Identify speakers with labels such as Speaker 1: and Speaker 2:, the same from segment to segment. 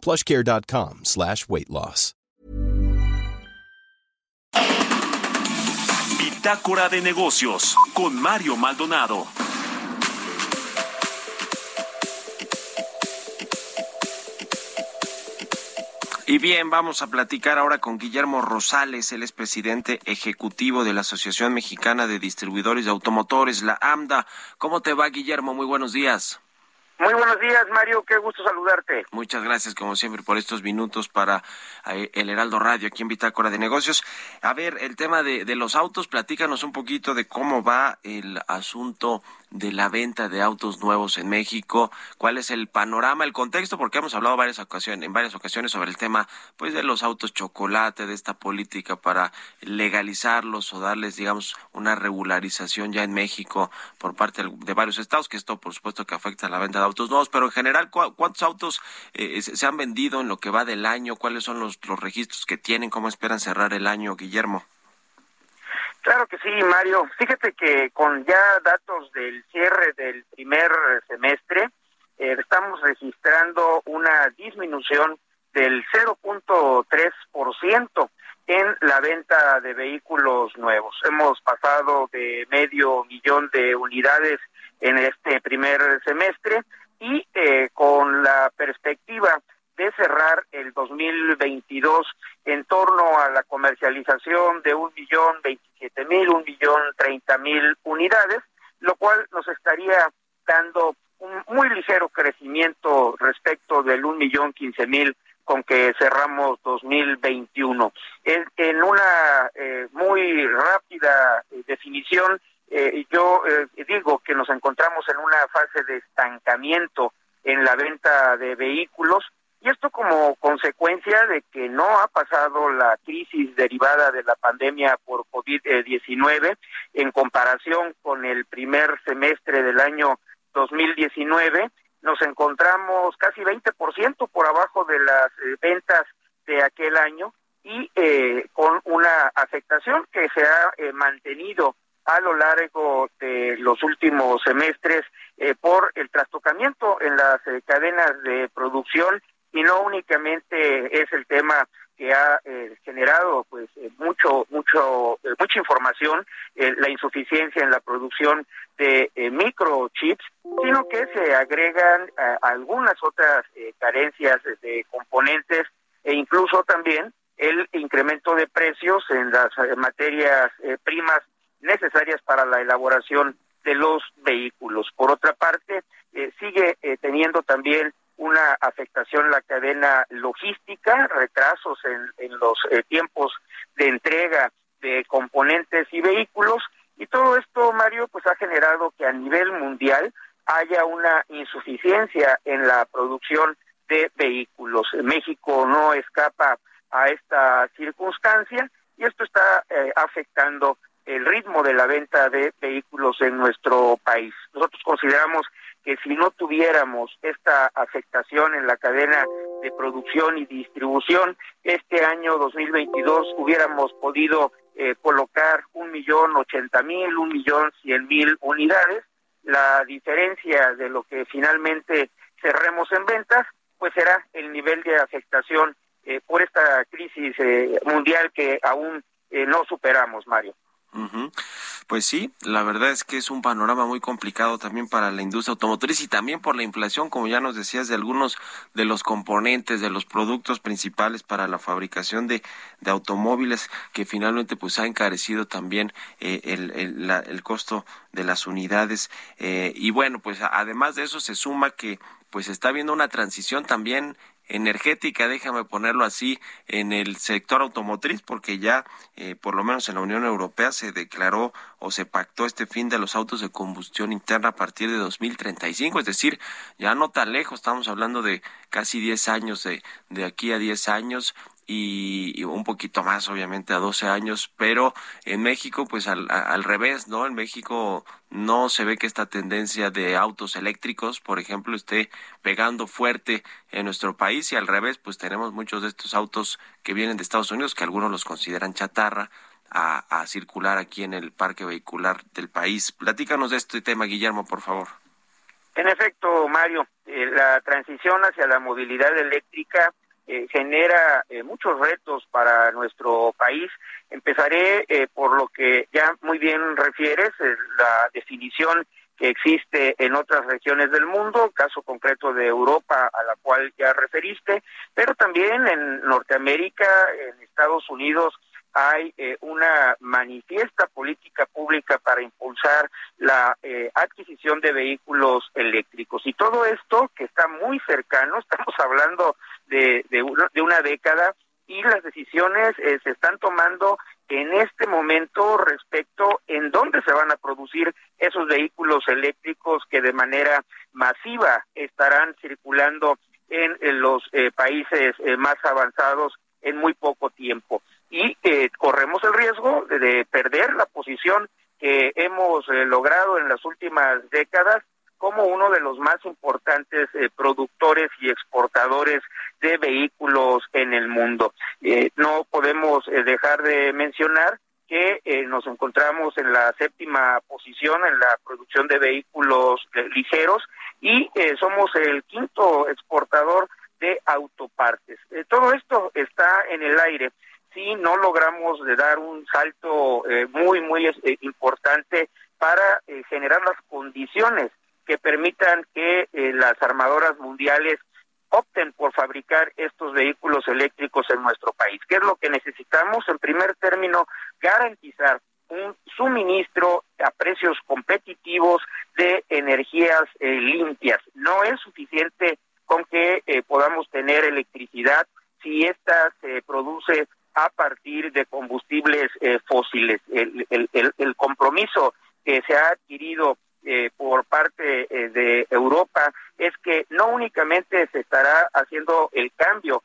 Speaker 1: plushcare.com slash weight loss.
Speaker 2: Bitácora de negocios con Mario Maldonado.
Speaker 3: Y bien, vamos a platicar ahora con Guillermo Rosales, él es presidente ejecutivo de la Asociación Mexicana de Distribuidores de Automotores, la AMDA. ¿Cómo te va, Guillermo? Muy buenos días.
Speaker 4: Muy buenos días, Mario. Qué gusto saludarte.
Speaker 3: Muchas gracias, como siempre, por estos minutos para eh, el Heraldo Radio aquí en Bitácora de Negocios. A ver, el tema de, los autos, platícanos un poquito de cómo va el asunto de la venta de autos nuevos en México, cuál es el panorama, el contexto, porque hemos hablado varias ocasiones, en varias ocasiones sobre el tema pues de los autos chocolate, de esta política para legalizarlos o darles, digamos, una regularización ya en México por parte de varios estados, que esto por supuesto que afecta a la venta de autos nuevos, pero en general, ¿cuántos autos eh, se han vendido en lo que va del año? ¿Cuáles son los, los registros que tienen? ¿Cómo esperan cerrar el año, Guillermo?
Speaker 4: Claro que sí, Mario. Fíjate que con ya datos del cierre del primer semestre, eh, estamos registrando una disminución del 0.3% en la venta de vehículos nuevos. Hemos pasado de medio millón de unidades en este primer semestre y eh, con la perspectiva de cerrar el 2022 en torno a la comercialización de un millón veintisiete mil, un millón treinta mil unidades, lo cual nos estaría dando un muy ligero crecimiento respecto del un millón quince mil con que cerramos 2021. En, en una eh, muy rápida eh, definición, eh, yo eh, digo que nos encontramos en una fase de estancamiento en la venta de vehículos como consecuencia de que no ha pasado la crisis derivada de la pandemia por COVID-19 en comparación con el primer semestre del año 2019. Nos encontramos casi 20% por abajo de las eh, ventas de aquel año y eh, con una afectación que se ha eh, mantenido a lo largo de los últimos semestres por el trastocamiento en las cadenas de producción y no únicamente es el tema que ha eh, generado pues eh, mucho mucho eh, mucha información eh, la insuficiencia en la producción de microchips sino que se agregan eh, algunas otras carencias de componentes e incluso también el incremento de precios en las materias primas necesarias para la elaboración de los vehículos. Por otra parte, sigue teniendo también una afectación en la cadena logística, retrasos en, en los eh, tiempos de entrega de componentes y vehículos, y todo esto, Mario, pues ha generado que a nivel mundial haya una insuficiencia en la producción de vehículos. México no escapa a esta circunstancia y esto está eh, afectando el ritmo de la venta de vehículos en nuestro país. Nosotros consideramos que si no tuviéramos esta afectación en la cadena de producción y distribución, este año 2022 hubiéramos podido eh, colocar un millón ochenta mil, un millón cien mil unidades. La diferencia de lo que finalmente cerremos en ventas, pues será el nivel de afectación eh, por esta crisis eh, mundial que aún eh, no superamos, Mario.
Speaker 3: Ujú. Pues sí, la verdad es que es un panorama muy complicado también para la industria automotriz y también por la inflación, como ya nos decías, de algunos de los componentes, de los productos principales para la fabricación de, de automóviles, que finalmente pues ha encarecido también eh, el, el, la- el costo de las unidades. Eh, y bueno, pues además de eso se suma que pues está habiendo una transición también energética, déjame ponerlo así, en el sector automotriz, porque ya, eh, por lo menos en la Unión Europea, se declaró o se pactó este fin de los autos de combustión interna a partir de 2035, es decir, ya no tan lejos, estamos hablando de casi 10 años, de, de aquí a 10 años, y, un poquito más, obviamente, a 12 años, pero en México, pues al, al, revés, ¿no? En México no se ve que esta tendencia de autos eléctricos, por ejemplo, esté pegando fuerte en nuestro país y al revés, pues tenemos muchos de estos autos que vienen de Estados Unidos, que algunos los consideran chatarra, a, a circular aquí en el parque vehicular del país. Platícanos de este tema, Guillermo, por favor.
Speaker 4: En efecto, Mario, eh, la transición hacia la movilidad eléctrica eh, genera eh, muchos retos para nuestro país. Empezaré eh, por lo que ya muy bien refieres, la definición que existe en otras regiones del mundo, caso concreto de Europa a la cual ya referiste, pero también en Norteamérica, en Estados Unidos, hay una manifiesta política pública para impulsar la adquisición de vehículos eléctricos. Y todo esto, que está muy cercano, estamos hablando de, de, una década y las decisiones eh, se están tomando en este momento respecto en dónde se van a producir esos vehículos eléctricos que de manera masiva estarán circulando en, los eh, países eh, más avanzados en muy poco tiempo. Y corremos el riesgo de perder la posición que hemos logrado en las últimas décadas como uno de los más importantes eh, productores y exportadores de vehículos en el mundo. Eh, no podemos eh, dejar de mencionar que nos encontramos en la séptima posición en la producción de vehículos ligeros y somos el quinto exportador de autopartes. todo esto está en el aire si no logramos dar un salto muy, muy importante para generar las condiciones que permitan que eh, las armadoras mundiales opten por fabricar estos vehículos eléctricos en nuestro país. ¿Qué es lo que necesitamos? En primer término, garantizar un suministro a precios competitivos de energías eh, limpias. No es suficiente con que eh, podamos tener electricidad si ésta se produce a partir de combustibles fósiles. El, compromiso que se ha adquirido eh, eh, de Europa es que no únicamente se estará haciendo el cambio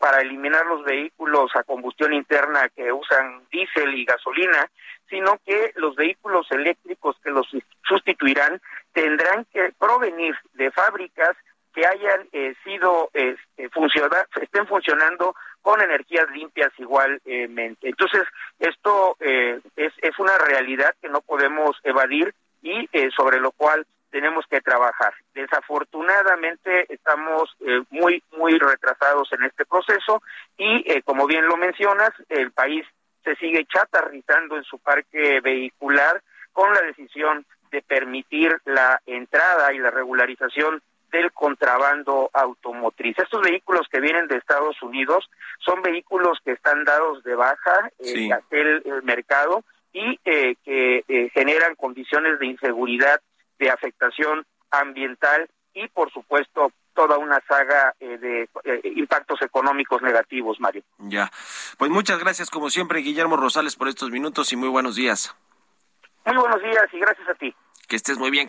Speaker 4: para eliminar los vehículos a combustión interna que usan diésel y gasolina, sino que los vehículos eléctricos que los sustituirán tendrán que provenir de fábricas que hayan eh, sido este, funcionar, estén funcionando con energías limpias igualmente. Entonces, esto es, es una realidad que no podemos evadir y eh, sobre lo cual tenemos que trabajar. Desafortunadamente estamos eh, muy, muy retrasados en este proceso y, eh, como bien lo mencionas, el país se sigue chatarrizando en su parque vehicular con la decisión de permitir la entrada y la regularización del contrabando automotriz. Estos vehículos que vienen de Estados Unidos son vehículos que están dados de baja en aquel mercado y eh, que eh, generan condiciones de inseguridad, de afectación ambiental y, por supuesto, toda una saga eh, de impactos económicos negativos, Mario.
Speaker 3: Ya, pues muchas gracias como siempre, Guillermo Rosales, por estos minutos y muy buenos días.
Speaker 4: Muy buenos días y gracias a ti.
Speaker 3: Que estés muy bien.